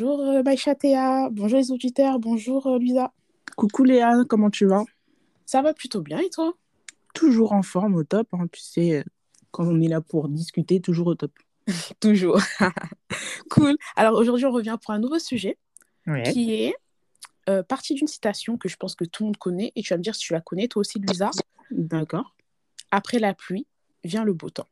Bonjour euh, Maïcha Théa, bonjour les auditeurs, bonjour euh, Luisa. Coucou Léa, comment tu vas? Ça va plutôt bien et toi? Toujours en forme, au top. hein, Tu sais, euh, quand on est là pour discuter, toujours au top. Toujours. cool. Alors aujourd'hui, on revient pour un nouveau sujet Ouais. qui est euh, partie d'une citation que je pense que tout le monde connaît et tu vas me dire si tu la connais, toi aussi Luisa. D'accord. Après la pluie vient le beau temps.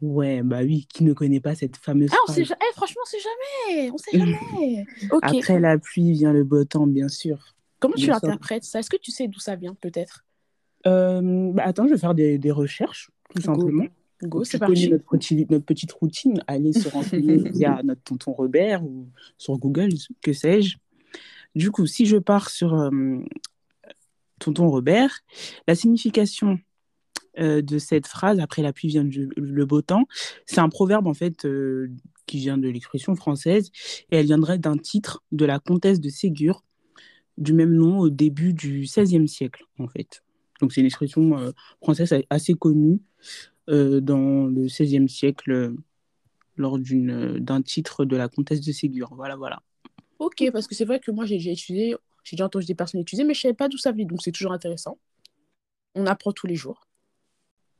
Ouais, bah oui, qui ne connaît pas cette fameuse Ah, on phrase sait ja- eh, franchement, on sait jamais. On sait jamais. Après la pluie vient le beau temps, bien sûr. Comment tu bien l'interprètes ça? Est-ce que tu sais d'où ça vient peut-être? Euh, bah attends, je vais faire des, des recherches, tout Go. simplement. Go, c'est parti. notre, petit- notre petite routine, aller se renseigner via notre tonton Robert ou sur Google, que sais-je. Du coup, si je pars sur euh, tonton Robert, la signification euh, de cette phrase, après la pluie vient le, le beau temps, c'est un proverbe en fait euh, qui vient de l'expression française et elle viendrait d'un titre de la comtesse de Ségur du même nom au début du XVIe siècle en fait. Donc c'est une expression euh, française assez connue dans le XVIe siècle lors d'un titre de la comtesse de Ségur. Voilà, voilà. Ok, parce que c'est vrai que moi j'ai déjà étudié, j'ai déjà entendu des personnes étudier, mais je savais pas d'où ça venait, donc c'est toujours intéressant. On apprend tous les jours.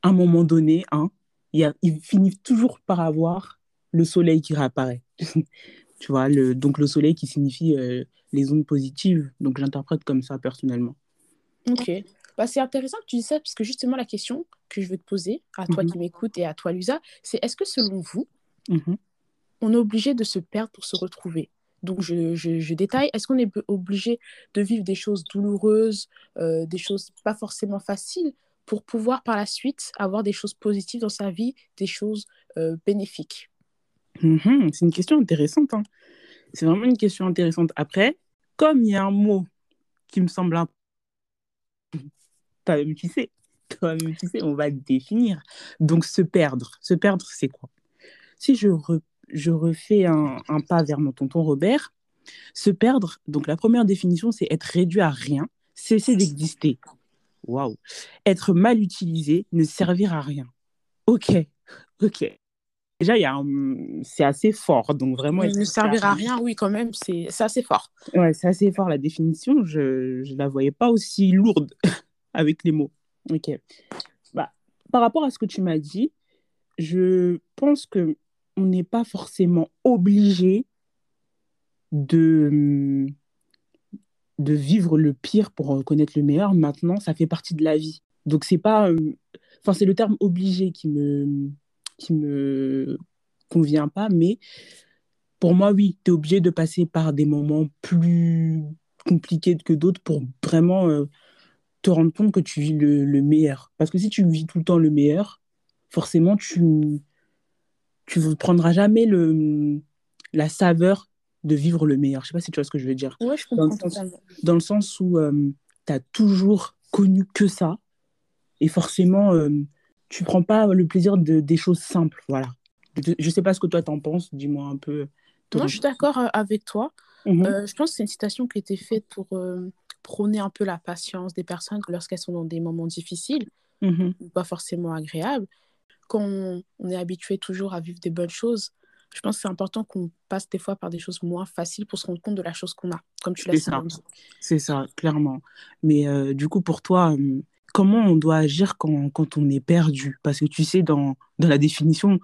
À un moment donné, hein, il, y a, il finit toujours par avoir le soleil qui réapparaît. tu vois, le, donc le soleil qui signifie euh, les ondes positives. Donc j'interprète comme ça personnellement. Ok. Bah, c'est intéressant que tu dis ça, parce que justement la question que je veux te poser, à toi Mhm. qui m'écoutes et à toi Lusa, c'est est-ce que selon vous, Mhm. on est obligé de se perdre pour se retrouver? Donc je, je- je détaille, est-ce qu'on est obligé de vivre des choses douloureuses, euh, des choses pas forcément faciles, pour pouvoir par la suite avoir des choses positives dans sa vie, des choses euh, bénéfiques Mhm, C'est une question intéressante. hein. C'est vraiment une question intéressante. Après, comme il y a un mot qui me semble un... Toi-même, tu sais. Toi-même, tu sais, on va le définir. Donc, se perdre. Se perdre, c'est quoi? Si je, je refais un, un pas vers mon tonton Robert, se perdre, donc la première définition, c'est être réduit à rien, cesser d'exister. Waouh Être mal utilisé, ne servir à rien. Ok, ok. Déjà, il y a un- c'est assez fort, donc vraiment... être Ne réduit servir à rien, oui, quand même, c'est c'est assez fort. Ouais, c'est assez fort la définition. Je ne la voyais pas aussi lourde avec les mots. Ok. Bah, par rapport à ce que tu m'as dit, je pense que on n'est pas forcément obligé de, de vivre le pire pour reconnaître le meilleur. Maintenant, ça fait partie de la vie. Donc, c'est pas. euh, Enfin, c'est le terme obligé qui me, qui me convient pas, mais pour moi, oui, tu es obligé de passer par des moments plus compliqués que d'autres pour vraiment euh, te rendre compte que tu vis le, le meilleur. Parce que si tu vis tout le temps le meilleur, forcément, tu tu ne prendras jamais le, la saveur de vivre le meilleur. Je sais pas si tu vois ce que je veux dire. Ouais, je Dans le comprends sens, totalement. dans le sens où tu as toujours connu que ça. Et forcément, euh, tu prends pas le plaisir de, des choses simples. Voilà. Je, je sais pas ce que toi t'en penses. Dis-moi un peu. ton Non, je suis d'accord euh, avec toi. Mhm. Euh, je pense que c'est une citation qui a été faite pour euh, prôner un peu la patience des personnes lorsqu'elles sont dans des moments difficiles Mhm. ou pas forcément agréables. Quand on, on est habitué toujours à vivre des bonnes choses, je pense que c'est important qu'on passe des fois par des choses moins faciles pour se rendre compte de la chose qu'on a, comme tu l'as dit. C'est ça, clairement. Mais euh, du coup, pour toi, euh, comment on doit agir quand, quand on est perdu? Parce que tu sais, dans, dans la définition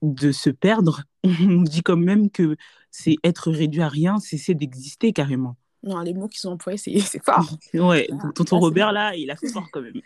de se perdre, on dit quand même que c'est être réduit à rien, cesser d'exister carrément. Non, les mots qui sont employés, c'est fort. Ouais, tonton c'est Robert, là, il a fait fort quand même.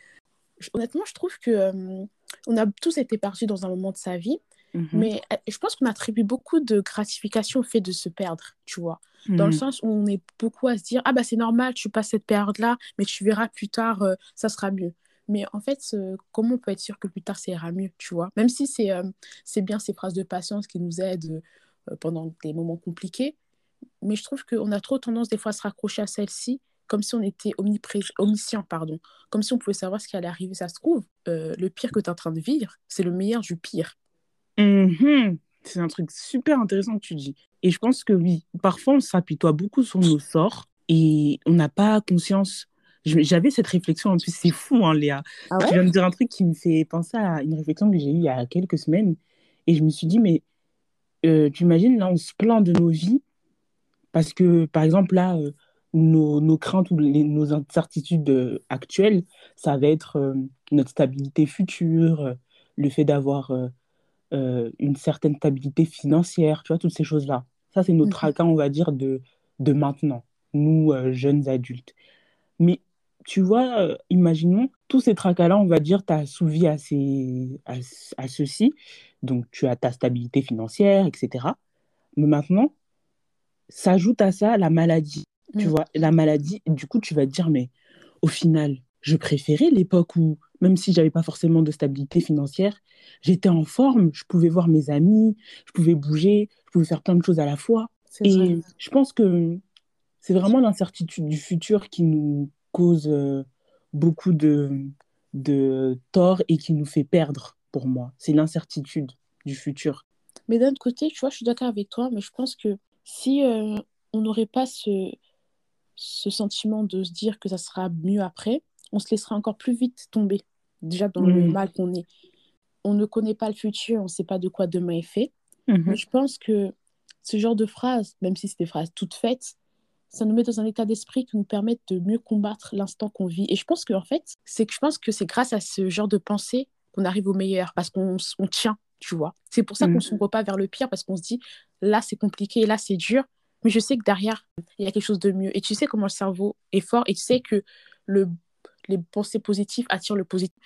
Honnêtement, je trouve que euh, on a tous été perdus dans un moment de sa vie, Mhm. mais euh, je pense qu'on attribue beaucoup de gratification au fait de se perdre, tu vois. dans le Mhm. sens où on est beaucoup à se dire ah bah c'est normal tu passes cette période là mais tu verras plus tard euh, ça sera mieux mais en fait euh, comment on peut être sûr que plus tard ça ira mieux tu vois? Même si c'est euh, c'est bien ces phrases de patience qui nous aident pendant des moments compliqués mais je trouve qu'on a trop tendance des fois à se raccrocher à celle-ci comme si on était omniscient pardon comme si on pouvait savoir ce qui allait arriver ça se trouve euh, le pire que tu es en train de vivre c'est le meilleur du pire Mhm. C'est un truc super intéressant que tu dis. Et je pense que oui, parfois on s'apitoie beaucoup sur nos sorts et on n'a pas conscience. J'avais cette réflexion, en plus c'est fou, hein, Léa. ah Tu viens de dire un truc qui me fait penser à une réflexion que j'ai eue il y a quelques semaines. Et je me suis dit, mais euh, tu imagines, là, on se plaint de nos vies, Parce que, par exemple, là, euh, nos, nos, craintes ou les, nos incertitudes euh, actuelles, ça va être notre stabilité future, le fait d'avoir une certaine stabilité financière, tu vois, toutes ces choses-là. Ça, c'est notre tracas, on va dire, de, de maintenant, nous, jeunes adultes. Mais tu vois, imaginons, tous ces tracas-là, on va dire, tu as assouvi à, ces, à, à ceci, donc tu as ta stabilité financière, etc. Mais maintenant, s'ajoute à ça la maladie. Tu mm. vois, la maladie, du coup, tu vas te dire, mais au final, je préférais l'époque où, même si j'avais pas forcément de stabilité financière, j'étais en forme, je pouvais voir mes amis, je pouvais bouger, je pouvais faire plein de choses à la fois. Et je pense que c'est vraiment l'incertitude du futur qui nous cause euh, beaucoup de, de tort et qui nous fait perdre, pour moi. C'est l'incertitude du futur. Mais d'un autre côté, tu vois, je suis d'accord avec toi, mais je pense que si euh, on n'aurait pas ce, ce sentiment de se dire que ça sera mieux après, on se laisserait encore plus vite tomber, déjà dans le mal qu'on est. On ne connaît pas le futur, on ne sait pas de quoi demain est fait. Mhm. Mais je pense que ce genre de phrases, même si c'est des phrases toutes faites, ça nous met dans un état d'esprit qui nous permet de mieux combattre l'instant qu'on vit. Et je pense que en fait, c'est que je pense que c'est grâce à ce genre de pensée qu'on arrive au meilleur, parce qu'on tient tu vois. C'est pour ça qu'on ne mm. s'ouvre pas vers le pire, parce qu'on se dit, là, c'est compliqué, là, c'est dur, mais je sais que derrière, il y a quelque chose de mieux. Et tu sais comment le cerveau est fort, et tu sais que le, les pensées positives attirent le positif,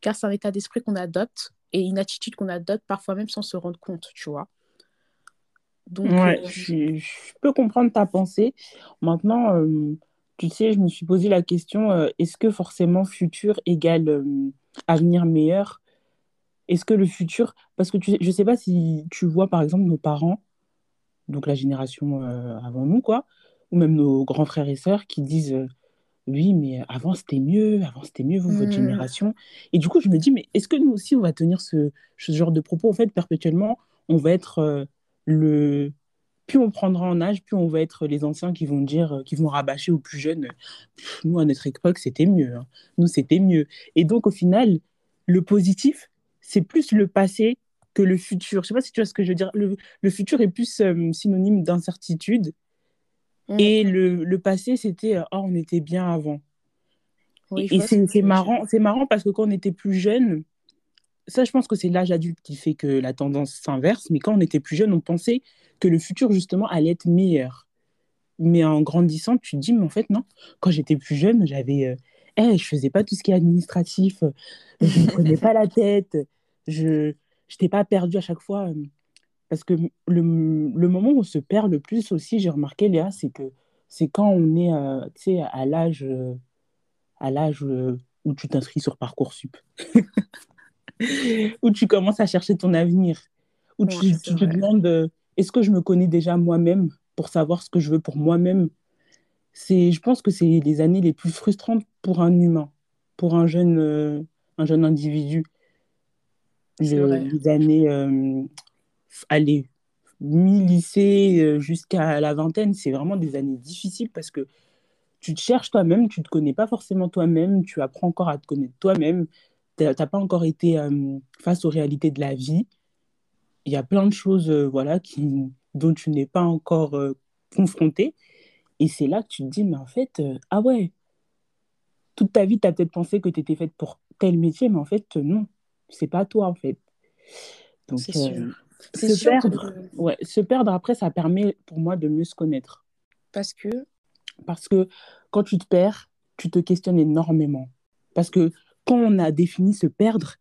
car c'est un état d'esprit qu'on adopte, et une attitude qu'on adopte, parfois même sans se rendre compte, tu vois. Donc, ouais, euh, je, peux comprendre ta pensée. Maintenant, euh, tu sais, je me suis posé la question, euh, est-ce que forcément futur égale avenir meilleur? Est-ce que le futur, parce que tu, je ne sais pas si tu vois par exemple nos parents, donc la génération avant nous, quoi, ou même nos grands frères et sœurs qui disent oui, mais avant c'était mieux, avant c'était mieux, vous, votre mmh. génération. Et du coup, je me dis, mais est-ce que nous aussi on va tenir ce, ce, genre de propos? En fait, perpétuellement, on va être euh, le. Plus on prendra en âge, plus on va être les anciens qui vont dire, qui vont rabâcher aux plus jeunes. nous, à notre époque, c'était mieux. Hein. Nous, c'était mieux. Et donc, au final, le positif, c'est plus le passé que le futur. Je sais pas si tu vois ce que je veux dire. Le, le futur est plus euh, synonyme d'incertitude. Mm. Et le, le passé, c'était euh, oh, on était bien avant. et c'est marrant, c'est marrant parce que quand on était plus jeune, ça, je pense que c'est l'âge adulte qui fait que la tendance s'inverse. Mais quand on était plus jeune, on pensait que le futur, justement, allait être meilleur. Mais en grandissant, tu te dis, mais en fait, non. Quand j'étais plus jeune, j'avais. Euh, hey, je faisais pas tout ce qui est administratif, je ne prenais pas la tête, je n'étais pas perdue à chaque fois. Euh, parce que le, le, moment où on se perd le plus aussi, j'ai remarqué, Léa, c'est que c'est quand on est euh, à l'âge euh, à l'âge où tu t'inscris sur Parcoursup, où tu commences à chercher ton avenir, où tu, tu te demandes est-ce que je me connais déjà moi-même pour savoir ce que je veux pour moi-même? C'est, je pense que c'est les années les plus frustrantes pour un humain, pour un jeune, un jeune individu. Les années, euh, allez, mi-lycée euh, jusqu'à la vingtaine, c'est vraiment des années difficiles parce que tu te cherches toi-même, tu ne te connais pas forcément toi-même, tu apprends encore à te connaître toi-même, tu n'as pas encore été euh, face aux réalités de la vie. Il y a plein de choses voilà, qui, dont tu n'es pas encore confronté. Et c'est là que tu te dis, mais en fait, ah ouais, toute ta vie, tu as peut-être pensé que tu étais faite pour tel métier, mais en fait, non c'est pas toi en fait. Donc, c'est se, perdre, ouais, se perdre après, ça permet pour moi de mieux se connaître. Parce que Parce que quand tu te perds, tu te questionnes énormément. Parce que quand on a défini se perdre,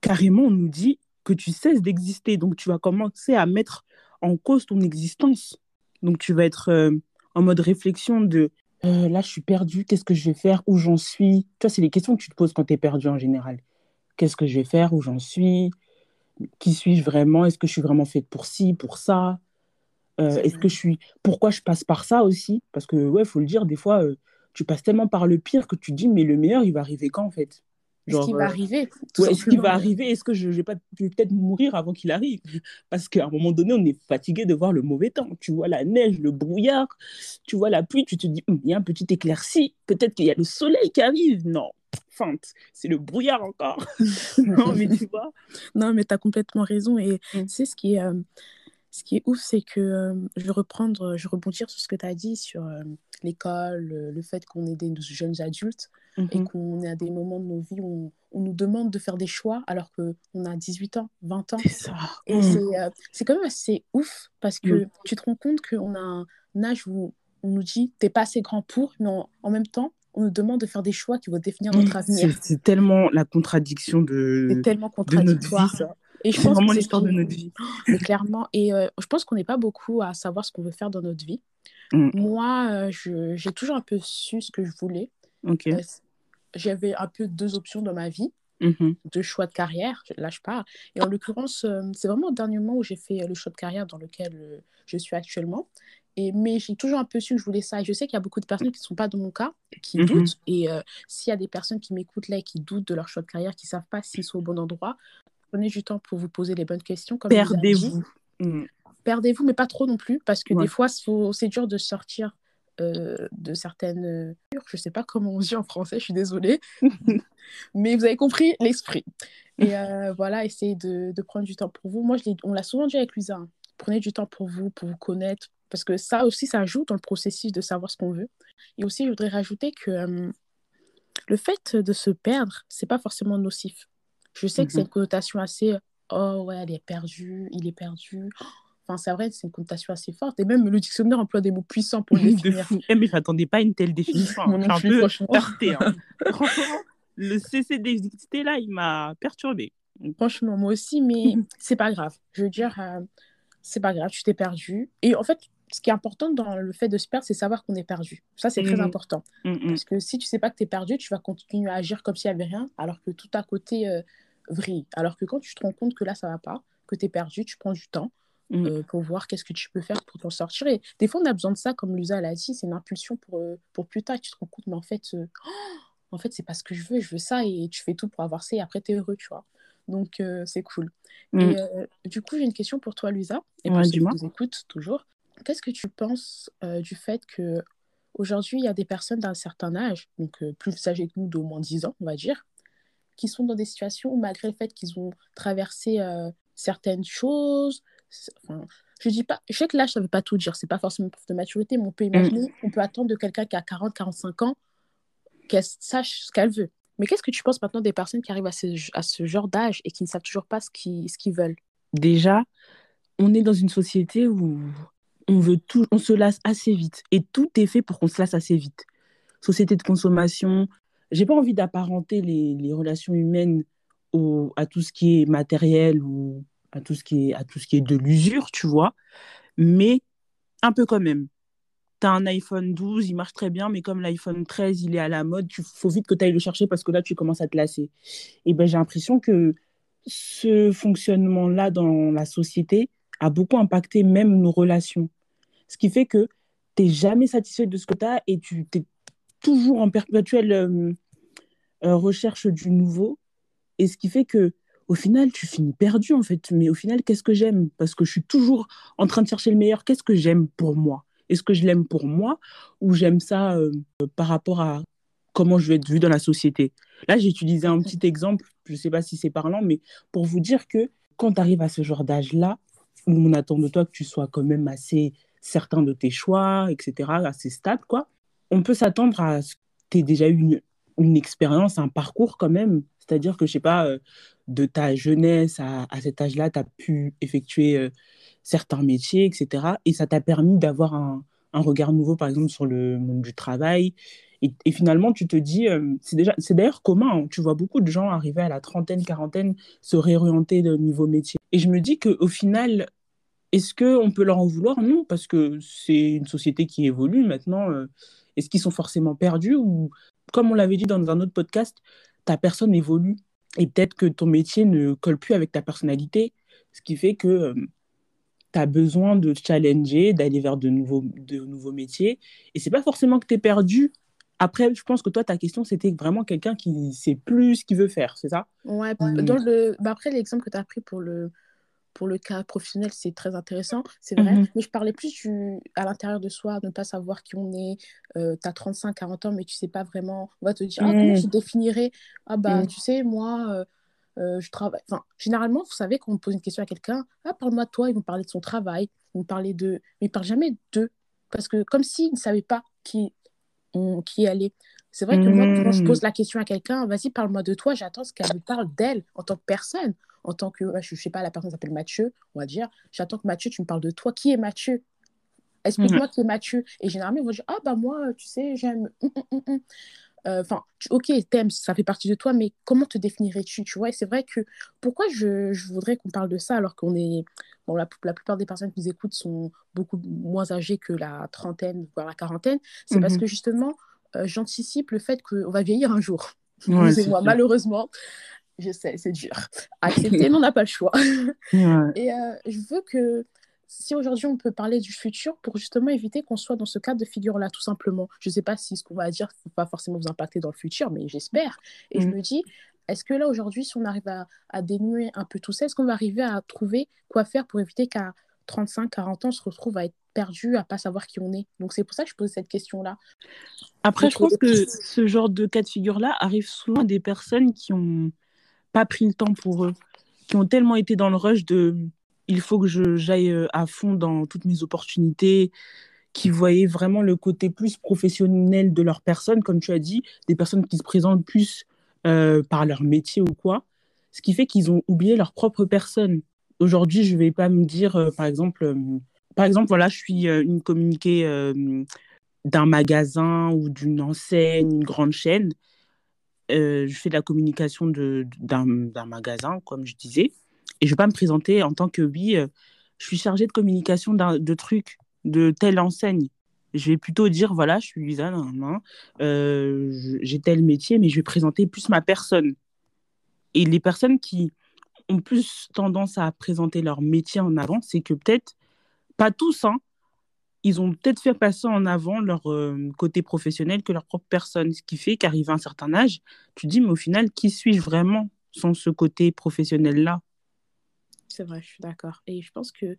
carrément, on nous dit que tu cesses d'exister. Donc, tu vas commencer à mettre en cause ton existence. Donc, tu vas être euh, en mode réflexion de euh, là, je suis perdu, qu'est-ce que je vais faire, où j'en suis? Tu vois, c'est les questions que tu te poses quand tu es perdu en général qu'est-ce que je vais faire, où j'en suis, qui suis-je vraiment, est-ce que je suis vraiment faite pour ci, pour ça, euh, est-ce que je suis, pourquoi je passe par ça aussi, parce que ouais, faut le dire, des fois, euh, tu passes tellement par le pire que tu te dis, mais le meilleur, il va arriver quand en fait? Est-ce qu'il va euh, arriver Est-ce qu'il va arriver? Est-ce que je, vais pas peut-être mourir avant qu'il arrive? Parce qu'à un moment donné, on est fatigué de voir le mauvais temps. Tu vois la neige, le brouillard, tu vois la pluie, tu te dis, hum, il y a un petit éclairci, peut-être qu'il y a le soleil qui arrive. Non, feinte, c'est le brouillard encore. non, mais tu vois. Non, mais tu as complètement raison. Et mm. c'est ce qui est. Euh, Ce qui est ouf, c'est que euh, je vais reprendre, je vais rebondir sur ce que tu as dit sur euh, l'école, le fait qu'on est des jeunes adultes et Mhm. qu'on est à des moments de nos vies où on, on nous demande de faire des choix alors qu'on a 18 ans, 20 ans. C'est ça. Et Mm. c'est c'est quand même assez ouf parce que Mm. tu te rends compte qu'on a un âge où on nous dit t'es pas assez grand pour, mais en, en même temps, on nous demande de faire des choix qui vont définir notre avenir. C'est c'est tellement la contradiction C'est de, tellement de notre vie, contradictoire. ça. Et je C'est pense vraiment c'est l'histoire de notre vie. Mais clairement. Et euh, je pense qu'on n'est pas beaucoup à savoir ce qu'on veut faire dans notre vie. Mm. Moi, euh, j'ai toujours un peu su ce que je voulais. Ok. Euh, J'avais un peu deux options dans ma vie, Mhm. deux choix de carrière, là je parle. Et en l'occurrence, euh, c'est vraiment au dernier moment où j'ai fait euh, le choix de carrière dans lequel je suis actuellement. Et, mais j'ai toujours un peu su que je voulais ça. Et je sais qu'il y a beaucoup de personnes qui ne sont pas dans mon cas, qui Mhm. doutent. Et euh, s'il y a des personnes qui m'écoutent là et qui doutent de leur choix de carrière, qui ne savent pas s'ils sont au bon endroit, prenez du temps pour vous poser les bonnes questions. Perdez-vous. Mm. Perdez-vous, mais pas trop non plus, parce que Ouais. des fois, c'est dur de sortir euh, de certaines... euh, Je sais pas comment on dit en français, je suis désolée. mais vous avez compris l'esprit. Et euh, voilà, essayez de, de prendre du temps pour vous. Moi, je on l'a souvent dit avec Luisa. hein. Prenez du temps pour vous, pour vous connaître, parce que ça aussi, ça joue dans le processus de savoir ce qu'on veut. Et aussi, je voudrais rajouter que euh, le fait de se perdre, c'est pas forcément nocif. Je sais que c'est Mhm. une connotation assez oh ouais, elle est perdue, il est perdu. Enfin, c'est vrai, c'est une connotation assez forte. Et même le dictionnaire emploie des mots puissants pour le définir. Eh, mais je m'attendais pas à une telle définition. Suis un peu franchement. heurtée. hein. Franchement, le CC d'exité là, il m'a perturbé. Franchement, moi aussi, mais c'est pas grave. Je veux dire, euh, c'est pas grave, tu t'es perdu. Et en fait, ce qui est important dans le fait de se perdre, c'est savoir qu'on est perdu. Ça, c'est très Mhm. important. Mm, mm. Parce que si tu sais pas que tu es perdu, tu vas continuer à agir comme s'il n'y avait rien, alors que tout à côté euh, vrille. Alors que quand tu te rends compte que là, ça va pas, que tu es perdu, tu prends du temps Mm. euh, pour voir qu'est-ce que tu peux faire pour t'en sortir. Et des fois, on a besoin de ça, comme Lusa l'a dit, c'est une impulsion pour, euh, pour plus tard. Et tu te rends compte, mais en fait, euh, oh, en fait, c'est pas ce que je veux, je veux ça, et tu fais tout pour avoir ça, et après, tu es heureux, tu vois. Donc, euh, c'est cool. Mm. Et euh, du coup, j'ai une question pour toi, Luisa, et pour Ouais, ceux qui nous écoutent toujours. Qu'est-ce que tu penses euh, du fait que aujourd'hui, il y a des personnes d'un certain âge, donc euh, plus âgées que nous d'au moins 10 ans, on va dire, qui sont dans des situations où, malgré le fait qu'ils ont traversé euh, certaines choses, enfin, je dis pas, je sais que l'âge, ça veut pas tout dire, c'est pas forcément preuve de maturité, mais on peut imaginer, on peut attendre de quelqu'un qui a 40, 45 ans qu'elle sache ce qu'elle veut. Mais qu'est-ce que tu penses maintenant des personnes qui arrivent à ce, à ce genre d'âge et qui ne savent toujours pas ce qu'ils ce qu'ils veulent? Déjà, on est dans une société où on veut tout, on se lasse assez vite. Et tout est fait pour qu'on se lasse assez vite. Société de consommation. J'ai pas envie d'apparenter les, relations humaines au, à tout ce qui est matériel ou à tout ce qui est, à tout ce qui est de l'usure, tu vois. Mais un peu quand même. Tu as un iPhone 12, il marche très bien, mais comme l'iPhone 13, il est à la mode, il faut vite que tu ailles le chercher parce que là, tu commences à te lasser. Et ben, j'ai l'impression que ce fonctionnement-là dans la société a beaucoup impacté même nos relations. Ce qui fait que tu n'es jamais satisfait de ce que tu as et tu es toujours en perpétuelle euh, euh, recherche du nouveau. Et ce qui fait que au final, tu finis perdu en fait. Mais au final, qu'est-ce que j'aime? Parce que je suis toujours en train de chercher le meilleur. Qu'est-ce que j'aime pour moi? Est-ce que je l'aime pour moi? Ou j'aime ça euh, par rapport à comment je vais être vue dans la société? Là, j'ai utilisé un petit exemple, je ne sais pas si c'est parlant, mais pour vous dire que quand tu arrives à ce genre d'âge-là, où on attend de toi que tu sois quand même assez certain de tes choix, etc., assez stable, quoi, on peut s'attendre à ce que tu aies déjà eu une, expérience, un parcours quand même. C'est-à-dire que, je sais pas, euh, de ta jeunesse à, à cet âge-là, tu as pu effectuer euh, certains métiers, etc. Et ça t'a permis d'avoir un, un regard nouveau, par exemple, sur le monde du travail. Et, finalement, tu te dis, euh, c'est d'ailleurs commun, hein, tu vois beaucoup de gens arriver à la trentaine, quarantaine, se réorienter de niveau métier. Et je me dis qu'au final, est-ce qu'on peut leur en vouloir? Non, parce que c'est une société qui évolue maintenant. euh, est-ce qu'ils sont forcément perdus ou, comme on l'avait dit dans un autre podcast, ta personne évolue et peut-être que ton métier ne colle plus avec ta personnalité, ce qui fait que euh, tu as besoin de te challenger, d'aller vers de nouveaux, de nouveaux métiers. Et c'est pas forcément que tu es perdu. Après, je pense que toi, ta question, c'était vraiment quelqu'un qui sait plus ce qu'il veut faire, c'est ça? Ouais, dans le... bah après, l'exemple que tu as pris pour le... pour le cas professionnel, c'est très intéressant, c'est vrai. Mhm. Mais je parlais plus du... à l'intérieur de soi, ne pas savoir qui on est. Euh, tu as 35, 40 ans, mais tu sais pas vraiment. On va te dire, ah, comment Mm. tu définirais? Ah, bah, Mm. tu sais, moi, euh, euh, je travaille. Enfin, généralement, vous savez, quand on pose une question à quelqu'un, ah, parle-moi de toi, ils vont parler de son travail, ils vont parler de. Mais ils ne parlent jamais d'eux. Parce que, comme s'ils ne savaient pas qui, on, qui est. C'est vrai que moi, quand je pose la question à quelqu'un, vas-y, parle-moi de toi, j'attends ce qu'elle me parle d'elle en tant que personne. En tant que, je ne sais pas, la personne s'appelle Mathieu, on va dire, j'attends que Mathieu, tu me parles de toi. Qui est Mathieu? Explique-moi qui est Mathieu. Et généralement, ils vont dire, ah, bah moi, tu sais, j'aime. Hum, hum, hum, euh, enfin, ok, t'aimes, ça fait partie de toi, mais comment te définirais-tu, tu vois? Et c'est vrai que pourquoi je, je voudrais qu'on parle de ça alors qu'on est, bon, la, la, plupart des personnes qui nous écoutent sont beaucoup moins âgées que la trentaine, voire la quarantaine, c'est parce mhm. que justement, j'anticipe le fait qu'on va vieillir un jour. Ouais, moi, malheureusement, je sais, c'est dur. Accepter, mais on n'a pas le choix. Et euh, je veux que si aujourd'hui on peut parler du futur pour justement éviter qu'on soit dans ce cas de figure-là, tout simplement. Je ne sais pas si ce qu'on va dire ne va pas forcément vous impacter dans le futur, mais j'espère. Et je mm. me dis, est-ce que là aujourd'hui, si on arrive à, à, dénouer un peu tout ça, est-ce qu'on va arriver à trouver quoi faire pour éviter qu'à 35, 40 ans, on se retrouve à être perdu, à pas savoir qui on est Donc c'est pour ça que je pose cette question-là. Après, je pense que ce genre de cas de figure-là arrive souvent à des personnes qui n'ont pas pris le temps pour eux, qui ont tellement été dans le rush de il faut que j'aille euh, à fond dans toutes mes opportunités, qui voyaient vraiment le côté plus professionnel de leur personne, comme tu as dit, des personnes qui se présentent plus euh, par leur métier ou quoi, ce qui fait qu'ils ont oublié leur propre personne. Aujourd'hui, je ne vais pas me dire, euh, par exemple, par exemple, voilà, je suis une communiquée d'un magasin ou d'une enseigne, une grande chaîne. je fais de la communication d'un magasin, comme je disais. Et je ne vais pas me présenter en tant que oui, euh, je suis chargée de communication de trucs de telle enseigne. Je vais plutôt dire voilà, je suis Lisa, euh, j'ai tel métier, mais je vais présenter plus ma personne. Et les personnes qui ont plus tendance à présenter leur métier en avant, c'est que peut-être, pas tous, hein, ils ont peut-être fait passer en avant leur euh, côté professionnel que leur propre personne. Ce qui fait qu'arrivé à un certain âge, tu dis, mais au final, qui suis-je vraiment sans ce côté professionnel-là? C'est vrai, je suis d'accord. Et je pense que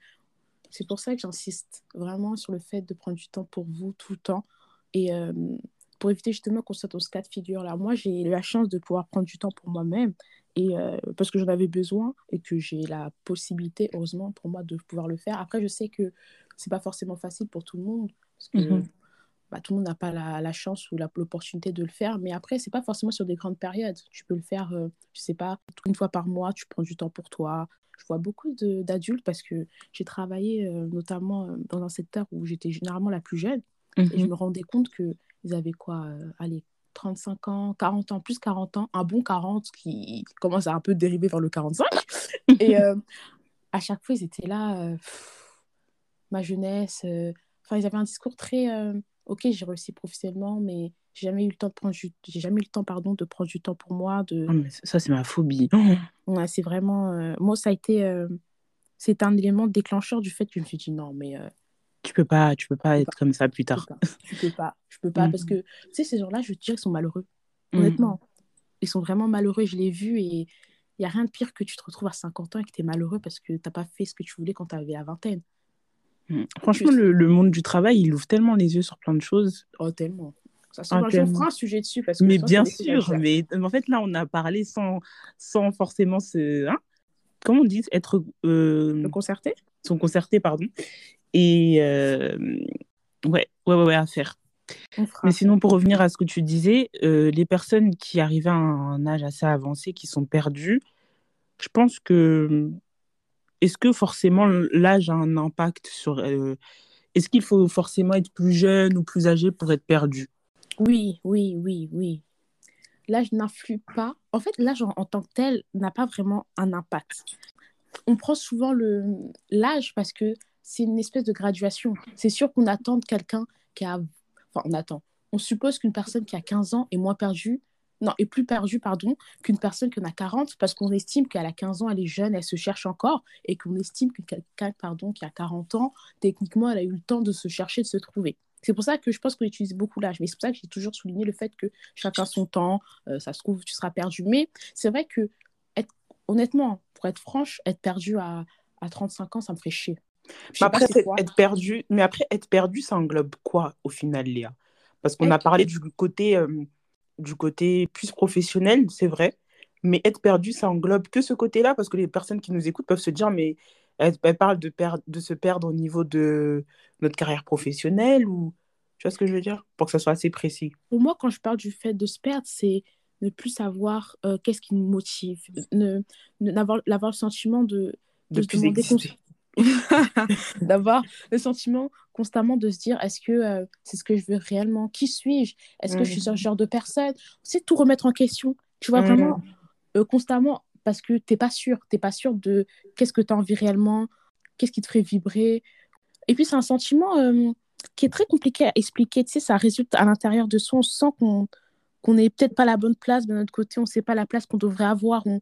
c'est pour ça que j'insiste vraiment sur le fait de prendre du temps pour vous tout le temps. Et euh, pour éviter justement qu'on soit dans ce cas de figure-là. Moi, j'ai eu la chance de pouvoir prendre du temps pour moi-même. Et euh, parce que j'en avais besoin et que j'ai la possibilité, heureusement, pour moi, de pouvoir le faire. Après, je sais que c'est pas forcément facile pour tout le monde. Parce que mhm. bah, tout le monde n'a pas la, la, chance ou l'opportunité de le faire. Mais après, c'est pas forcément sur des grandes périodes. Tu peux le faire, euh, je sais pas, une fois par mois, tu prends du temps pour toi je vois beaucoup d'adultes parce que j'ai travaillé euh, notamment euh, dans un secteur où j'étais généralement la plus jeune et je mhm. me rendais compte qu'ils avaient quoi, euh, allez, 35 ans, 40 ans, plus 40 ans, un bon 40 qui commence à un peu dériver vers le 45. et à chaque fois, ils étaient là, ma jeunesse, enfin, ils avaient un discours très, ok, j'ai réussi professionnellement, mais j'ai jamais eu le temps de prendre j'ai jamais eu le temps pardon de prendre du temps pour moi de ah, ça c'est ma phobie ouais, c'est vraiment euh, moi ça a été euh, c'est un élément déclencheur du fait que je me suis dit non mais euh, tu peux pas tu peux pas être comme ça plus tard tu peux pas je peux pas parce mm. que tu sais ces gens-là je te dire ils sont malheureux mm. honnêtement ils sont vraiment malheureux je l'ai vu et il y a rien de pire que tu te retrouves à 50 ans et que tu es malheureux parce que tu n'as pas fait ce que tu voulais quand tu avais la vingtaine mm. Franchement, le, le, monde du travail, il ouvre tellement les yeux sur plein de choses. Oh, tellement. Ça se okay. un sujet dessus. Parce que mais bien sûr, mais en fait, là, on a parlé sans, sans forcément se. Hein? Comment on dit? Être. Euh... concerté? Sont concertés, pardon. Et. Euh... Ouais, ouais, ouais, ouais, à faire. Mais sinon, pour revenir à ce que tu disais, euh, les personnes qui arrivent à un âge assez avancé, qui sont perdues, je pense que. Est-ce que forcément l'âge a un impact sur. Euh, est-ce qu'il faut forcément être plus jeune ou plus âgé pour être perdu? Oui, oui, oui, oui. L'âge n'influe pas. En fait, l'âge en, tant que tel n'a pas vraiment un impact. On prend souvent l'âge parce que c'est une espèce de graduation. C'est sûr qu'on attend de quelqu'un qui a... Enfin, on attend. On suppose qu'une personne qui a 15 ans est moins perdue, non, est plus perdue, pardon, qu'une personne qui en a 40 parce qu'on estime qu'elle a 15 ans, elle est jeune, elle se cherche encore et qu'on estime que quelqu'un, qui a 40 ans, techniquement, elle a eu le temps de se chercher, de se trouver. C'est pour ça que je pense qu'on utilise beaucoup l'âge. Mais c'est pour ça que j'ai toujours souligné le fait que chacun son temps, euh, ça se trouve, tu seras perdu. Mais c'est vrai que, honnêtement, pour être franche, être perdu à, à 35 ans, ça me ferait chier. Après, être perdu, mais après, être perdu, ça englobe quoi au final, Léa? Parce qu'on a parlé du côté, euh, du côté plus professionnel, c'est vrai. Mais être perdu, ça englobe que ce côté-là, parce que les personnes qui nous écoutent peuvent se dire, mais elle, parle de, de se perdre au niveau de notre carrière professionnelle ou tu vois ce que je veux dire? Pour que ça soit assez précis. Pour moi, quand je parle du fait de se perdre, c'est ne plus savoir euh, qu'est-ce qui nous motive, ne, n'avoir le sentiment de, de, de d'avoir le sentiment constamment de se dire est-ce que euh, c'est ce que je veux réellement? Qui suis-je? Est-ce que je suis ce genre de personne? C'est tout remettre en question. Tu vois, vraiment, euh, constamment, parce que tu n'es pas sûr. Tu n'es pas sûr de qu'est-ce que tu as envie réellement, qu'est-ce qui te ferait vibrer? Et puis, c'est un sentiment euh, qui est très compliqué à expliquer. Tu sais, ça résulte à l'intérieur de soi. On sent qu'on qu'on n'est peut-être pas à la bonne place de notre côté. On ne sait pas la place qu'on devrait avoir. On,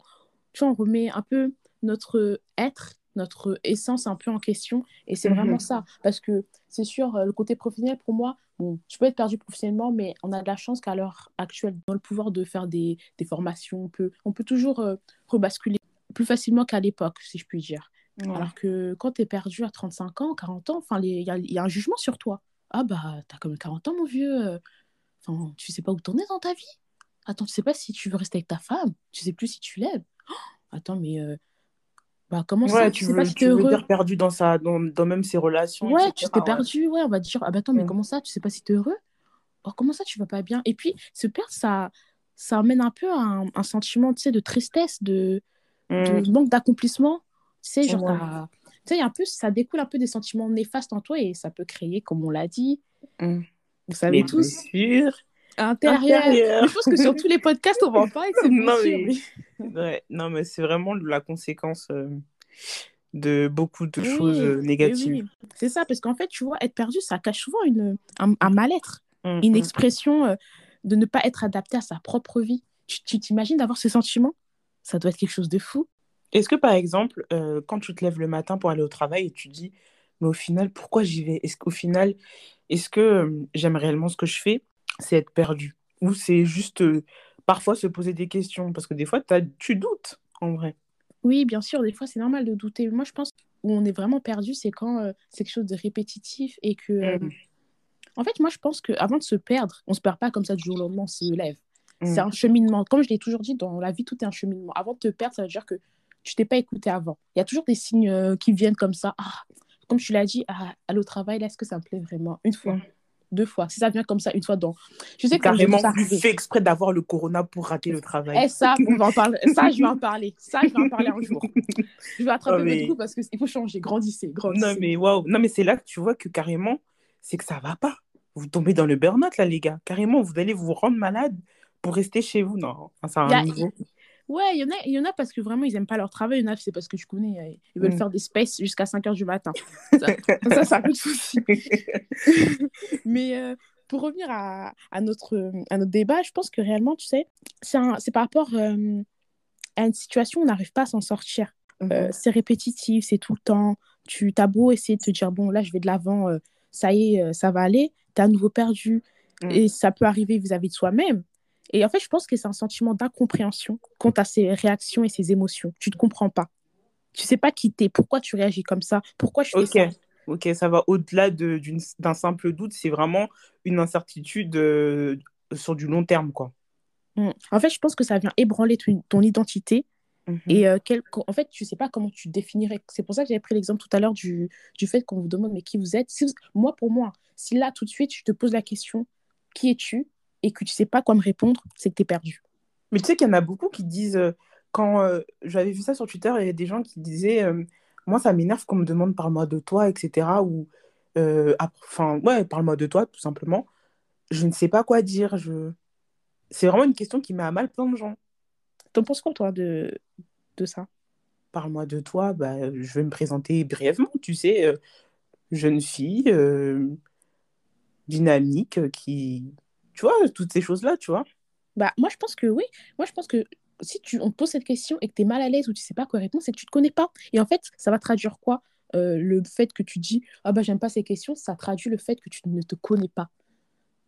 tu vois, on remet un peu notre être notre essence un peu en question. Et c'est vraiment mhm. ça. Parce que c'est sûr, euh, le côté professionnel, pour moi, bon, tu peux être perdu professionnellement, mais on a de la chance qu'à l'heure actuelle, dans le pouvoir de faire des, des formations, on peut, on peut toujours euh, rebasculer plus facilement qu'à l'époque, si je puis dire. Alors que quand tu es perdu à 35 ans, 40 ans, il y a, y a, un jugement sur toi. Ah bah, t'as comme 40 ans, mon vieux. Euh, enfin, tu sais pas où tourner dans ta vie. Attends, tu sais pas si tu veux rester avec ta femme. Tu sais plus si tu l'aimes. Oh, attends, mais bah, comment ça, tu, veux, pas si tu veux dire perdu dans, sa, dans, dans même ses relations. Ouais, tu t'es perdu, ouais, on va dire, ah bah attends, mais comment ça, tu sais pas si t'es heureux? Oh, Comment ça, tu vas pas bien? Et puis, se perdre, ça, ça amène un peu un, un sentiment, tu sais, de tristesse, de, de mmh. manque d'accomplissement. Tu sais, genre, tu sais, un peu, ça découle un peu des sentiments néfastes en toi et ça peut créer, comme on l'a dit, mmh. vous savez tous. Blessures. Intérieur. Je pense que sur tous les podcasts, on va en parler. non, mais... Ouais, non, mais c'est vraiment la conséquence euh, de beaucoup de choses euh, négatives. C'est ça, parce qu'en fait, tu vois, être perdu, ça cache souvent une, un, mal-être, mmh, une mmh. expression euh, de ne pas être adapté à sa propre vie. Tu t'imagines d'avoir ce sentiment? Ça doit être quelque chose de fou. Est-ce que, par exemple, quand tu te lèves le matin pour aller au travail et tu dis, mais au final, pourquoi j'y vais? Est-ce qu'au final, est-ce que j'aime réellement ce que je fais? C'est être perdu. Ou c'est juste parfois se poser des questions parce que des fois, tu doutes en vrai. Oui, bien sûr, des fois, c'est normal de douter. Moi, je pense où on est vraiment perdu, c'est quand euh, c'est quelque chose de répétitif et que. Euh, mm. En fait, moi, je pense qu'avant de se perdre, on se perd pas comme ça du jour au lendemain, on se lève. C'est mm. un cheminement. Comme je l'ai toujours dit, dans la vie, tout est un cheminement. Avant de te perdre, ça veut dire que tu t'es pas écouté avant. Il y a toujours des signes euh, qui viennent comme ça. Ah, comme tu l'as dit, ah, aller au travail, là, est-ce que ça me plaît vraiment? Une fois. Mm deux fois. Si ça vient comme ça une fois dans. Je sais carrément plus fait exprès d'avoir le corona pour rater le travail. Et eh, ça, on va en parler. Ça, je vais en parler. Ça, je vais en parler un jour. Je vais attraper oh, mais... votre parce qu'il faut changer, grandissez, grandissez. Non mais waouh, non mais c'est là que tu vois que carrément, c'est que ça va pas. Vous tombez dans le burn-out là, les gars. Carrément, vous allez vous rendre malade pour rester chez vous. Non, a un niveau. Ouais, il y, en a, il y en a parce que vraiment, ils n'aiment pas leur travail. Il y en a, c'est parce que tu connais, euh, ils veulent mm. faire des spaces jusqu'à 5 h du matin. Ça, ça, ça de souci. Mais euh, pour revenir à, à, notre, à notre débat, je pense que réellement, tu sais, c'est par rapport euh, à une situation où on n'arrive pas à s'en sortir. Mm-hmm. c'est répétitif, c'est tout le temps. Tu as beau essayer de te dire, bon, là, je vais de l'avant, ça y est, ça va aller. Tu as à nouveau perdu. Mm. Et ça peut arriver vis-à-vis -vis de soi-même. Et en fait, je pense que c'est un sentiment d'incompréhension quant à ses réactions et ses émotions. Tu ne te comprends pas. Tu sais pas qui t'es, pourquoi tu réagis comme ça, pourquoi je fais ça? Ok, ça va au-delà d'un simple doute, c'est vraiment une incertitude euh, sur du long terme, quoi. Mmh. En fait, je pense que ça vient ébranler ton, identité. Mmh et euh, en fait, tu sais pas comment tu définirais. C'est pour ça que j'avais pris l'exemple tout à l'heure du, du fait qu'on vous demande mais qui vous êtes? Moi, pour moi, si là, tout de suite, je te pose la question, qui es-tu? Et que tu sais pas quoi me répondre, c'est que tu es perdu. Mais tu sais qu'il y en a beaucoup qui disent, euh, quand euh, j'avais vu ça sur Twitter, il y a des gens qui disaient, euh, moi ça m'énerve qu'on me demande parle-moi de toi, etc. Ou, enfin, ouais, parle-moi de toi, tout simplement. Je ne sais pas quoi dire. Je... C'est vraiment une question qui met à mal plein de gens. T'en penses quoi, toi, de, de ça? Parle-moi de toi, bah, je vais me présenter brièvement, tu sais, jeune fille, dynamique, qui, tu vois, toutes ces choses-là, tu vois. Bah, moi, je pense que oui. Moi, je pense que si tu, on te pose cette question et que tu es mal à l'aise ou tu sais pas quoi répondre, c'est que tu te connais pas. Et en fait, ça va traduire quoi euh, Le fait que tu dis Ah bah, j'aime pas ces questions, ça traduit le fait que tu ne te connais pas.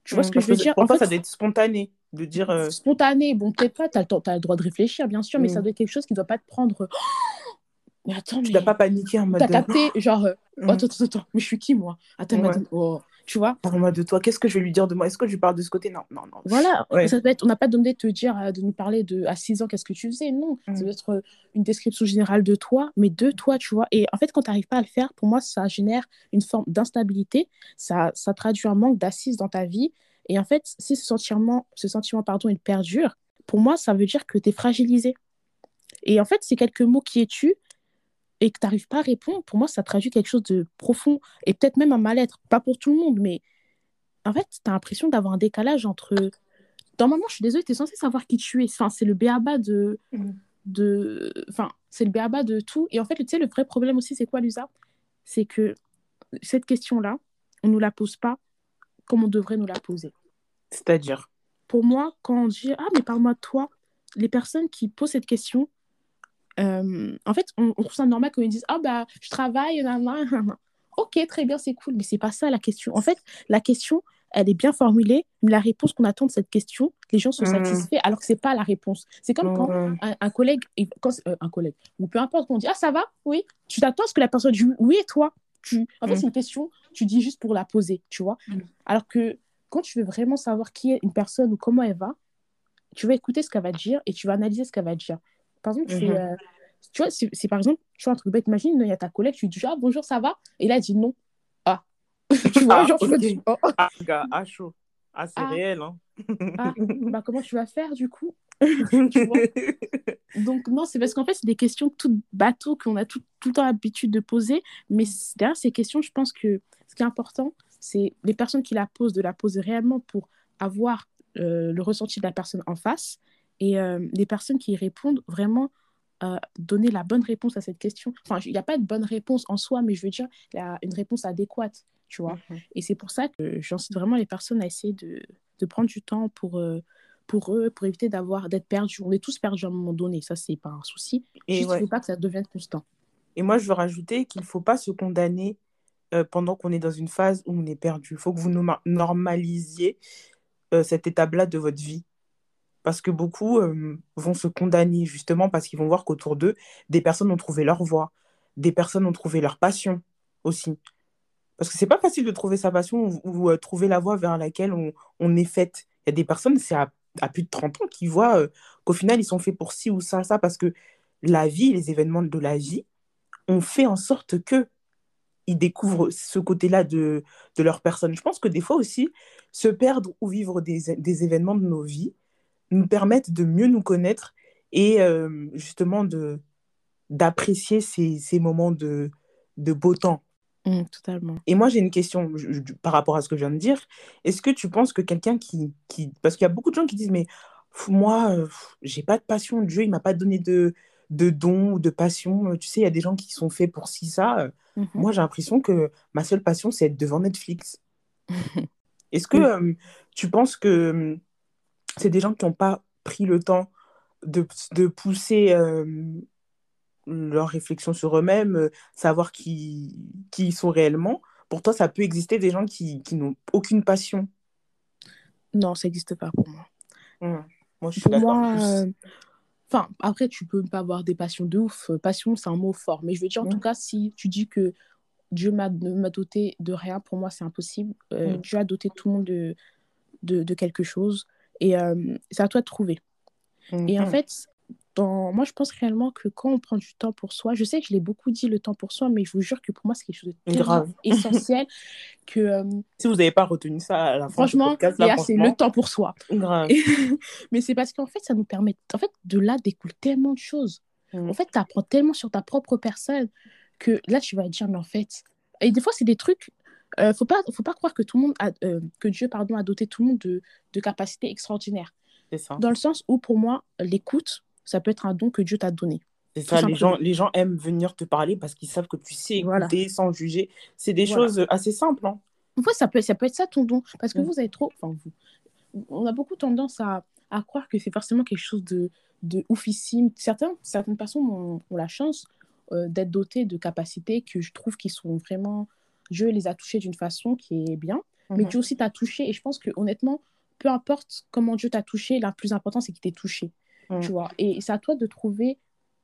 Tu vois ce que je veux dire? En fait, ça doit être spontané. De dire, euh, Spontané, bon, peut-être pas, tu as, as, le droit de réfléchir, bien sûr, mais ça mm. doit être quelque chose qui doit pas te prendre. mais attends, tu mais... dois pas paniquer en mode. T'as capté, genre, euh, mm. attends, attends, attends, mais je suis qui moi? Attends, oh, tu vois. Parle-moi de toi, qu'est-ce que je vais lui dire de moi? Est-ce que je lui parle de ce côté? Non, non, non. Voilà, ça peut être, on n'a pas demandé de te dire, euh, de nous parler de à 6 ans, qu'est-ce que tu faisais. Non, ça mm. doit être euh, une description générale de toi, mais de toi, tu vois. Et en fait, quand tu n'arrives pas à le faire, pour moi, ça génère une forme d'instabilité, ça, ça traduit un manque d'assises dans ta vie. Et en fait, si ce sentiment, ce sentiment pardon, il perdure, pour moi, ça veut dire que tu es fragilisé. Et en fait, ces quelques mots qui es-tu? Et que tu n'arrives pas à répondre, pour moi, ça traduit quelque chose de profond et peut-être même un mal-être. Pas pour tout le monde, mais en fait, tu as l'impression d'avoir un décalage entre. Normalement, je suis désolée, tu es censé savoir qui tu es. Enfin, c'est le béaba de. Mm. de... Enfin, c'est le béaba de tout. Et en fait, tu sais, le vrai problème aussi, c'est quoi, Lusa? C'est que cette question-là, on ne nous la pose pas comme on devrait nous la poser. C'est-à-dire? Pour moi, quand on dit Ah, mais parle-moi de toi, les personnes qui posent cette question, euh, en fait, on, trouve ça normal quand ils disent Ah, bah, je travaille, ok, très bien, c'est cool, mais c'est pas ça la question. En fait, la question, elle est bien formulée, mais la réponse qu'on attend de cette question, les gens sont mmh. satisfaits, alors que c'est pas la réponse. C'est comme quand mmh. un, collègue, quand, euh, un collègue, ou peu importe, on dit Ah, ça va Oui. Tu t'attends à ce que la personne dise Oui, et toi tu... En fait, mmh. c'est une question, tu dis juste pour la poser, tu vois. Alors que quand tu veux vraiment savoir qui est une personne ou comment elle va, tu vas écouter ce qu'elle va dire et tu vas analyser ce qu'elle va dire. Par exemple, mhm. euh, tu vois, c'est par exemple, tu vois, un truc bête, imagine, il y a ta collègue, tu lui dis, ah, bonjour, ça va? Et là, elle dit non. Ah. tu vois, ah, genre, dis, oh. Ah, gars, ah, chaud. Ah, c'est ah. réel, hein. ah, bah, comment tu vas faire, du coup? Donc, non, c'est parce qu'en fait, c'est des questions toutes bateaux qu'on a tout, tout le temps l'habitude de poser. Mais derrière ces questions, je pense que ce qui est important, c'est les personnes qui la posent, de la poser réellement pour avoir euh, le ressenti de la personne en face et euh, les personnes qui répondent vraiment euh, donner la bonne réponse à cette question. Enfin, il n'y a pas de bonne réponse en soi, mais je veux dire, il y a une réponse adéquate, tu vois. Mhm. Et c'est pour ça que j'incite vraiment les personnes à essayer de, de prendre du temps pour, euh, pour eux, pour éviter d'avoir d'être perdus. On est tous perdus à un moment donné, ça, c'est pas un souci. Et il ne faut pas que ça devienne constant. Et moi, je veux rajouter qu'il ne faut pas se condamner pendant qu'on est dans une phase où on est perdu. Il faut que vous normalisiez cette étape-là de votre vie parce que beaucoup vont se condamner justement parce qu'ils vont voir qu'autour d'eux, des personnes ont trouvé leur voie, des personnes ont trouvé leur passion aussi. Parce que c'est pas facile de trouver sa passion ou, trouver la voie vers laquelle on, est faite. Il y a des personnes, c'est à, plus de 30 ans, qui voient qu'au final, ils sont faits pour ci ou ça, ça, parce que la vie, les événements de la vie, ont fait en sorte que ils découvrent ce côté-là de, de leur personne. Je pense que des fois aussi, se perdre ou vivre des, des événements de nos vies, nous permettent de mieux nous connaître et euh, justement de d'apprécier ces, ces, moments de, de beau temps. Mmh, totalement. Et moi, j'ai une question par rapport à ce que je viens de dire. Est-ce que tu penses que quelqu'un qui, qui... Parce qu'il y a beaucoup de gens qui disent, mais moi, euh, j'ai pas de passion. Dieu, il m'a pas donné de, de don ou de passion. Tu sais, il y a des gens qui sont faits pour ci, ça. Mmh moi, j'ai l'impression que ma seule passion, c'est être devant Netflix. Est-ce que euh, tu penses que c'est des gens qui n'ont pas pris le temps de, de pousser euh, leur réflexion sur eux-mêmes, euh, savoir qui, qui ils sont réellement. Pour toi, ça peut exister des gens qui, qui n'ont aucune passion? Non, ça n'existe pas pour moi. Mmh. Moi, je suis d'accord. Euh, enfin, après, tu peux pas avoir des passions de ouf. Passion, c'est un mot fort. Mais je veux dire, en mmh. tout cas, si tu dis que Dieu m'a doté de rien, pour moi, c'est impossible. Mmh. Dieu a doté tout le monde de, de, de quelque chose. Et euh, c'est à toi de trouver. Et en mhm. fait, dans... moi, je pense réellement que quand on prend du temps pour soi, je sais que je l'ai beaucoup dit, le temps pour soi, mais je vous jure que pour moi, c'est quelque chose de grave essentiel. que, euh, Si vous n'avez pas retenu ça à la fin franchement, c'est le temps pour soi. Grave. mais c'est parce qu'en fait, ça nous permet. En fait, de là découle tellement de choses. Mhm. En fait, tu apprends tellement sur ta propre personne que là, tu vas dire, mais en fait. Et des fois, c'est des trucs euh, faut pas faut pas croire que tout le monde a, euh, que Dieu pardon a doté tout le monde de, de capacités extraordinaires. Ça. Dans le sens où pour moi l'écoute ça peut être un don que Dieu t'a donné. C'est ça, les gens, les gens aiment venir te parler parce qu'ils savent que tu sais écouter sans juger. C'est des choses assez simples. Hein. ça peut, ça peut être ça ton don. Parce que vous avez trop. Enfin, vous. On a beaucoup tendance à, à croire que c'est forcément quelque chose de, de oufissime. Certains, certaines personnes ont, ont la chance euh, d'être dotées de capacités que je trouve qui sont vraiment Dieu les a touchés d'une façon qui est bien, mais mhm. Dieu aussi t'a touché. Et je pense que honnêtement, peu importe comment Dieu t'a touché, la plus important, c'est qu'il t'ait touché. Mhm. Tu vois et c'est à toi de trouver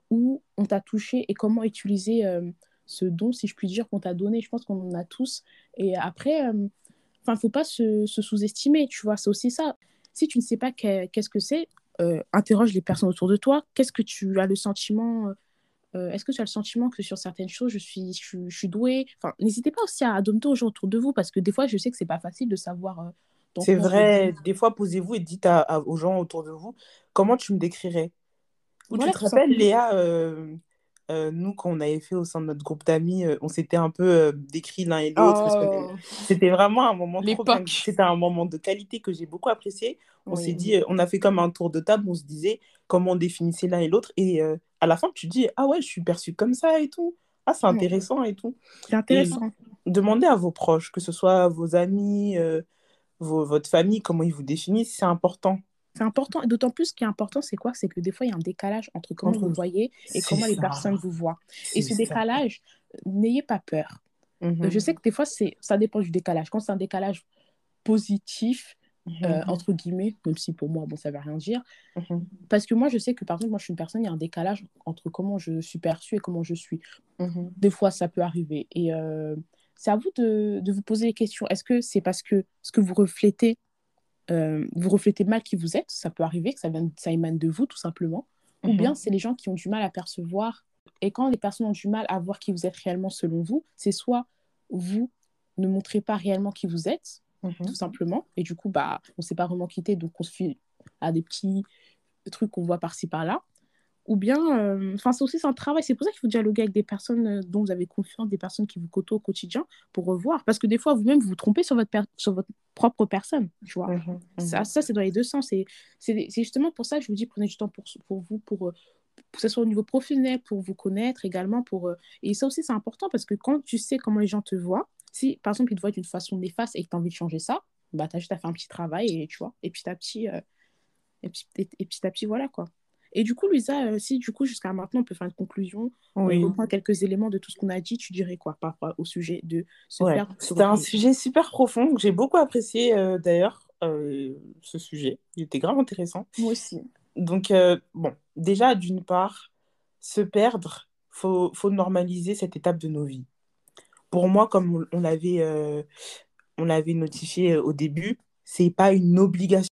où on t'a touché et comment utiliser euh, ce don, si je puis dire, qu'on t'a donné. Je pense qu'on en a tous. Et après, euh, Enfin, faut pas se, se sous-estimer, tu vois. C'est aussi ça. Si tu ne sais pas qu'est-ce que c'est, euh, interroge les personnes autour de toi. Qu'est-ce que tu as le sentiment euh, Est-ce que tu as le sentiment que sur certaines choses, je suis, je, suis douée? Enfin, n'hésitez pas aussi à demander aux gens autour de vous parce que des fois, je sais que c'est pas facile de savoir. Euh, c'est vrai. Des fois, posez-vous et dites aux gens autour de vous comment tu me décrirais? Ou tu te rappelles, Léa, euh, nous, quand on avait fait au sein de notre groupe d'amis, euh, on s'était un peu euh, décrit l'un et l'autre. Oh. C'était vraiment un moment C'était un moment de qualité que j'ai beaucoup apprécié. On s'est dit, on a fait comme un tour de table, on se disait comment on définissait l'un et l'autre. Et à la fin, tu dis, ah ouais, je suis perçue comme ça et tout. Ah, c'est intéressant et tout. C'est intéressant. demandez à vos proches, que ce soit vos amis, votre famille, comment ils vous définissent, c'est important. C'est important. D'autant plus, ce qui est important, c'est quoi? C'est que des fois, il y a un décalage entre comment vous voyez et comment les personnes vous voient. Et ce décalage, n'ayez pas peur. Mhm. Je sais que des fois, ça dépend du décalage. Quand c'est un décalage positif, euh, mhm. entre guillemets, même si pour moi, bon, ça ne veut rien dire. Parce que moi, je sais que, par exemple, moi, je suis une personne, il y a un décalage entre comment je suis perçue et comment je suis. Des fois, ça peut arriver. Et euh, c'est à vous de, de, vous poser les questions. Est-ce que c'est parce que ce que vous reflétez euh, vous reflétez mal qui vous êtes, ça peut arriver que ça, émane de vous tout simplement, ou bien mhm. c'est les gens qui ont du mal à percevoir. Et quand les personnes ont du mal à voir qui vous êtes réellement selon vous, c'est soit vous ne montrez pas réellement qui vous êtes, mhm. tout simplement, et du coup, bah, on ne s'est pas vraiment quitté, donc on se fie à des petits trucs qu'on voit par-ci par-là, ou bien, euh, enfin, c'est aussi un travail. C'est pour ça qu'il faut dialoguer avec des personnes euh, dont vous avez confiance, des personnes qui vous côtoient au quotidien pour revoir. Parce que des fois, vous-même, vous vous trompez sur votre, sur votre propre personne, tu vois. Mmh ça, mmh ça c'est dans les deux sens. Et c'est justement pour ça que je vous dis, prenez du temps pour, pour vous, pour, euh, que ce soit au niveau professionnel, pour vous connaître également. Pour, et ça aussi, c'est important parce que quand tu sais comment les gens te voient, si par exemple, ils te voient d'une façon néfaste et que tu as envie de changer ça, bah, tu as juste à faire un petit travail et tu vois. Et petit à petit, et, petit, et petit à petit, voilà quoi. Et du coup, Luisa, euh, si du coup, jusqu'à maintenant, on peut faire une conclusion, oui. on quelques éléments de tout ce qu'on a dit, tu dirais quoi par rapport au sujet de se ouais. C'était un sujet super profond, que j'ai beaucoup apprécié euh, d'ailleurs, euh, ce sujet. Il était grave intéressant. Moi aussi. Donc, bon, déjà, d'une part, se perdre, il faut, faut normaliser cette étape de nos vies. Pour moi, comme on l'avait on l'avait notifié au début, c'est pas une obligation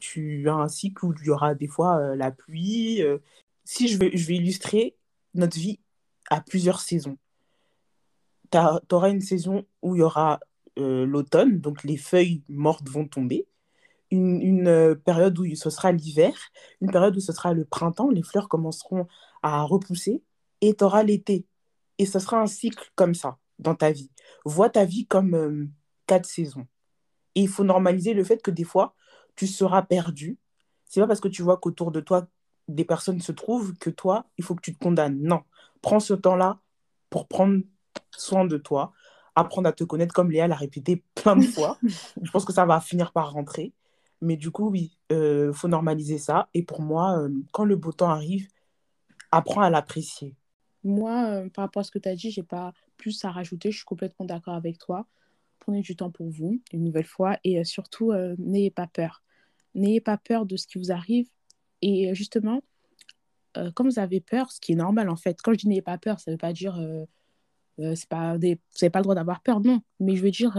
tu as un cycle où il y aura des fois euh, la pluie. Euh. Si je vais, je vais illustrer notre vie à plusieurs saisons. Tu auras une saison où il y aura euh, l'automne, donc les feuilles mortes vont tomber. Une, une période où ce sera l'hiver, une période où ce sera le printemps, les fleurs commenceront à repousser, et tu auras l'été. Et ce sera un cycle comme ça dans ta vie. Vois ta vie comme quatre saisons. Et il faut normaliser le fait que des fois, tu seras perdu. C'est pas parce que tu vois qu'autour de toi, des personnes se trouvent que toi, il faut que tu te condamnes. Non. Prends ce temps-là pour prendre soin de toi, apprendre à te connaître comme Léa l'a répété plein de fois. Je pense que ça va finir par rentrer. Mais du coup, oui, il euh, faut normaliser ça. Et pour moi, euh, quand le beau temps arrive, apprends à l'apprécier. Moi, euh, par rapport à ce que tu as dit, j'ai pas plus à rajouter. Je suis complètement d'accord avec toi. Prenez du temps pour vous, une nouvelle fois. Et surtout, n'ayez pas peur. N'ayez pas peur de ce qui vous arrive. Et euh, justement, euh, comme vous avez peur, ce qui est normal en fait, quand je dis n'ayez pas peur, ça ne veut pas dire euh, euh c'est pas vous n'avez pas le droit d'avoir peur, non. Mais je veux dire,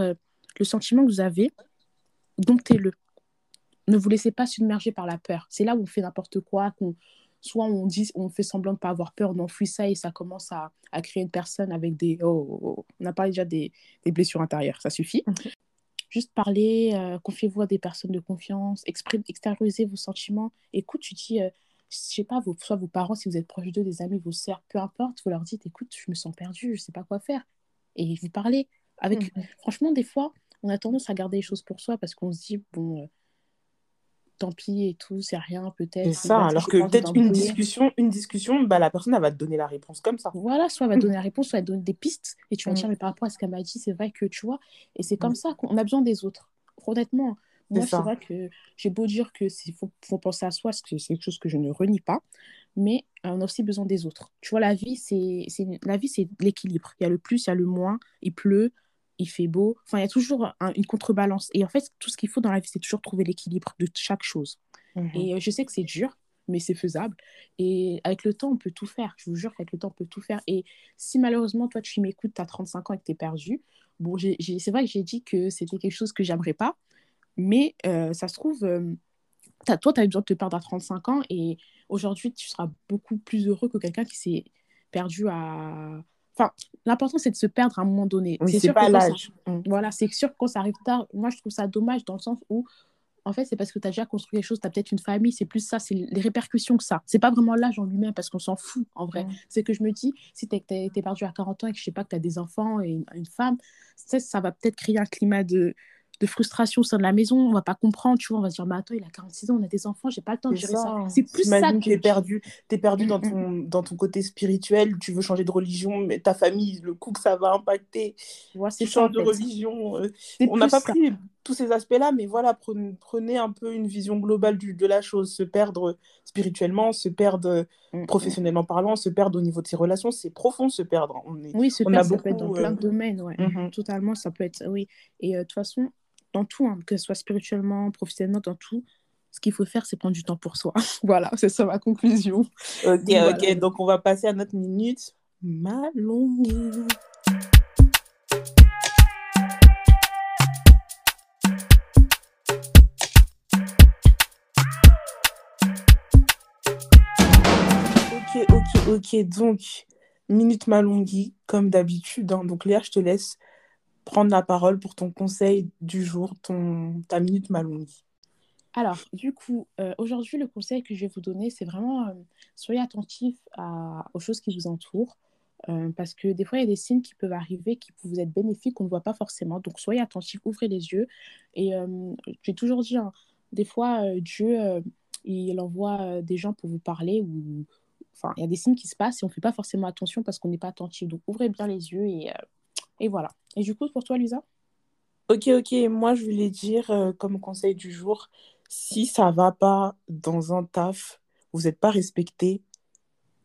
le sentiment que vous avez, domptez-le. Ne vous laissez pas submerger par la peur. C'est là où on fait n'importe quoi, qu'on soit on dit on fait semblant de ne pas avoir peur, on enfouit ça et ça commence à, créer une personne avec des... Oh, oh, oh. on a parlé déjà des blessures intérieures, ça suffit. Juste parler, euh, confiez-vous à des personnes de confiance, exprime, extériorisez vos sentiments. Écoute, tu dis, euh, je sais pas, vos, soit vos parents, si vous êtes proche d'eux, des amis, vos sœurs, peu importe, vous leur dites, écoute, je me sens perdue, je sais pas quoi faire. Et vous parlez. Avec... Mhm. Franchement, des fois, on a tendance à garder les choses pour soi parce qu'on se dit, bon, euh, tant pis et tout, c'est rien peut-être. C'est ça, alors que peut-être une discussion, une discussion, bah, la personne elle va te donner la réponse comme ça. Voilà, soit elle va te donner la réponse, soit elle donner des pistes et tu vas dire, mm. mais par rapport à ce qu'elle m'a dit, c'est vrai que tu vois, et c'est comme mm. ça qu'on a besoin des autres. Honnêtement, moi c'est vrai que j'ai beau dire que faut, faut penser à soi, parce que c'est quelque chose que je ne renie pas, mais on a aussi besoin des autres. Tu vois, c'est la vie, c'est l'équilibre. Il y a le plus, il y a le moins, il pleut, il fait beau. Enfin, il y a toujours une contrebalance. Et en fait, tout ce qu'il faut dans la vie, c'est toujours trouver l'équilibre de chaque chose. Mhm. Et euh, je sais que c'est dur, mais c'est faisable. Et avec le temps, on peut tout faire. Je vous jure qu'avec le temps, on peut tout faire. Et si malheureusement, toi, tu m'écoutes, tu as 35 ans et que tu es perdu, bon, c'est vrai que j'ai dit que c'était quelque chose que j'aimerais pas, mais euh, ça se trouve, euh, toi, tu as besoin de te perdre à 35 ans et aujourd'hui, tu seras beaucoup plus heureux que quelqu'un qui s'est perdu à. Enfin, l'important, c'est de se perdre à un moment donné. c'est pas l'âge. Voilà, c'est sûr que quand ça arrive tard, moi, je trouve ça dommage dans le sens où en fait, c'est parce que tu as déjà construit quelque chose, tu as peut-être une famille, c'est plus ça, c'est les répercussions que ça. C'est pas vraiment l'âge en lui-même, parce qu'on s'en fout, en vrai. C'est que je me dis, si tu es, perdu à 40 ans et que je sais pas que tu as des enfants et une, une femme, ça va peut-être créer un climat de, de frustration au sein de la maison, on va pas comprendre, tu vois, on va se dire, mais attends, il a 46 ans, on a des enfants, j'ai pas le temps de gérer ça. C'est plus ça. Que... Tu es perdu, es perdu dans, ton, dans ton côté spirituel, tu veux changer de religion, mais ta famille, le coup que ça va impacter, ouais, tu changes de religion. Euh, on n'a pas pris tous ces aspects-là, mais voilà, prenez, prenez, un peu une vision globale du, de la chose, se perdre spirituellement, se perdre mm, mm. professionnellement parlant, se perdre au niveau de ses relations, c'est profond se perdre. On est, oui, se on perdre, ça peut être dans plein de euh, domaines, ouais. Mm-hmm. totalement, ça peut être, oui. Et euh, de toute façon, dans tout, hein, que ce soit spirituellement, professionnellement, dans tout, ce qu'il faut faire, c'est prendre du temps pour soi. voilà, c'est ça ma conclusion. Ok, ok, donc on va passer à notre minute Malongue. Ok, ok, ok, donc minute Malongui, comme d'habitude. Hein. Donc Léa, je te laisse prendre la parole pour ton conseil du jour, ton, ta minute Malongi. Alors, du coup, euh, aujourd'hui, le conseil que je vais vous donner, c'est vraiment euh, soyez attentif à, aux choses qui vous entourent. Euh, parce que des fois, il y a des signes qui peuvent arriver qui peuvent vous être bénéfiques, qu'on ne voit pas forcément. Donc, soyez attentif, ouvrez les yeux. Et j'ai toujours dit, hein, des fois, Dieu, il envoie des gens pour vous parler. ou Enfin, il y a des signes qui se passent et on ne fait pas forcément attention parce qu'on n'est pas attentif. Donc, ouvrez bien les yeux et et voilà. Et du coup, pour toi, Lisa? Ok, ok. Moi, je voulais dire euh, comme conseil du jour, si ça va pas dans un taf, vous n'êtes pas respecté,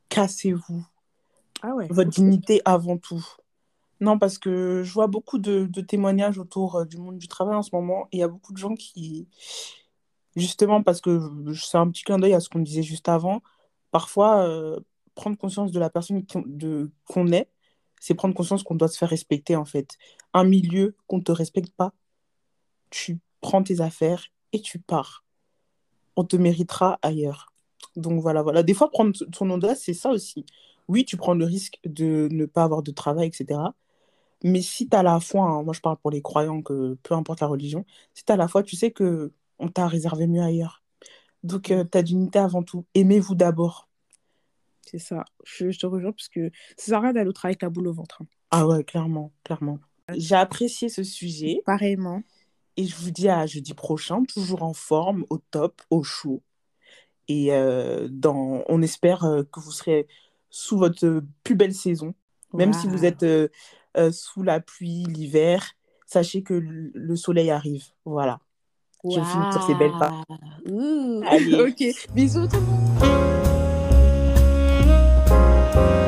cassez-vous. Ah ouais. Votre dignité avant tout. Non, parce que je vois beaucoup de, témoignages autour euh, du monde du travail en ce moment. Et il y a beaucoup de gens qui, justement, parce que c'est un petit clin d'œil à ce qu'on disait juste avant, parfois, euh, prendre conscience de la personne qu'on est, c'est prendre conscience qu'on doit se faire respecter en fait. Un milieu qu'on ne te respecte pas, tu prends tes affaires et tu pars. On te méritera ailleurs. Donc voilà, voilà. Des fois, prendre ton audace, c'est ça aussi. Oui, tu prends le risque de ne pas avoir de travail, etc. Mais si tu as la foi, hein, moi je parle pour les croyants, que peu importe la religion, si tu as la foi, tu sais que on t'a réservé mieux ailleurs. Donc, euh, ta dignité avant tout. Aimez-vous d'abord. C'est ça. Je, te rejoins parce que ça sert à rien d'aller au travail avec la boule au ventre. Hein. Ah ouais, clairement, clairement. J'ai apprécié ce sujet. Pareillement. Et je vous dis à jeudi prochain, toujours en forme, au top, au chaud. Et euh, dans, on espère euh, que vous serez sous votre plus belle saison. Même si vous êtes euh, sous la pluie, l'hiver, sachez que le soleil arrive. Voilà. Je finis sur ces belles pas. Allez. ok, bisous tout le monde. Thank you.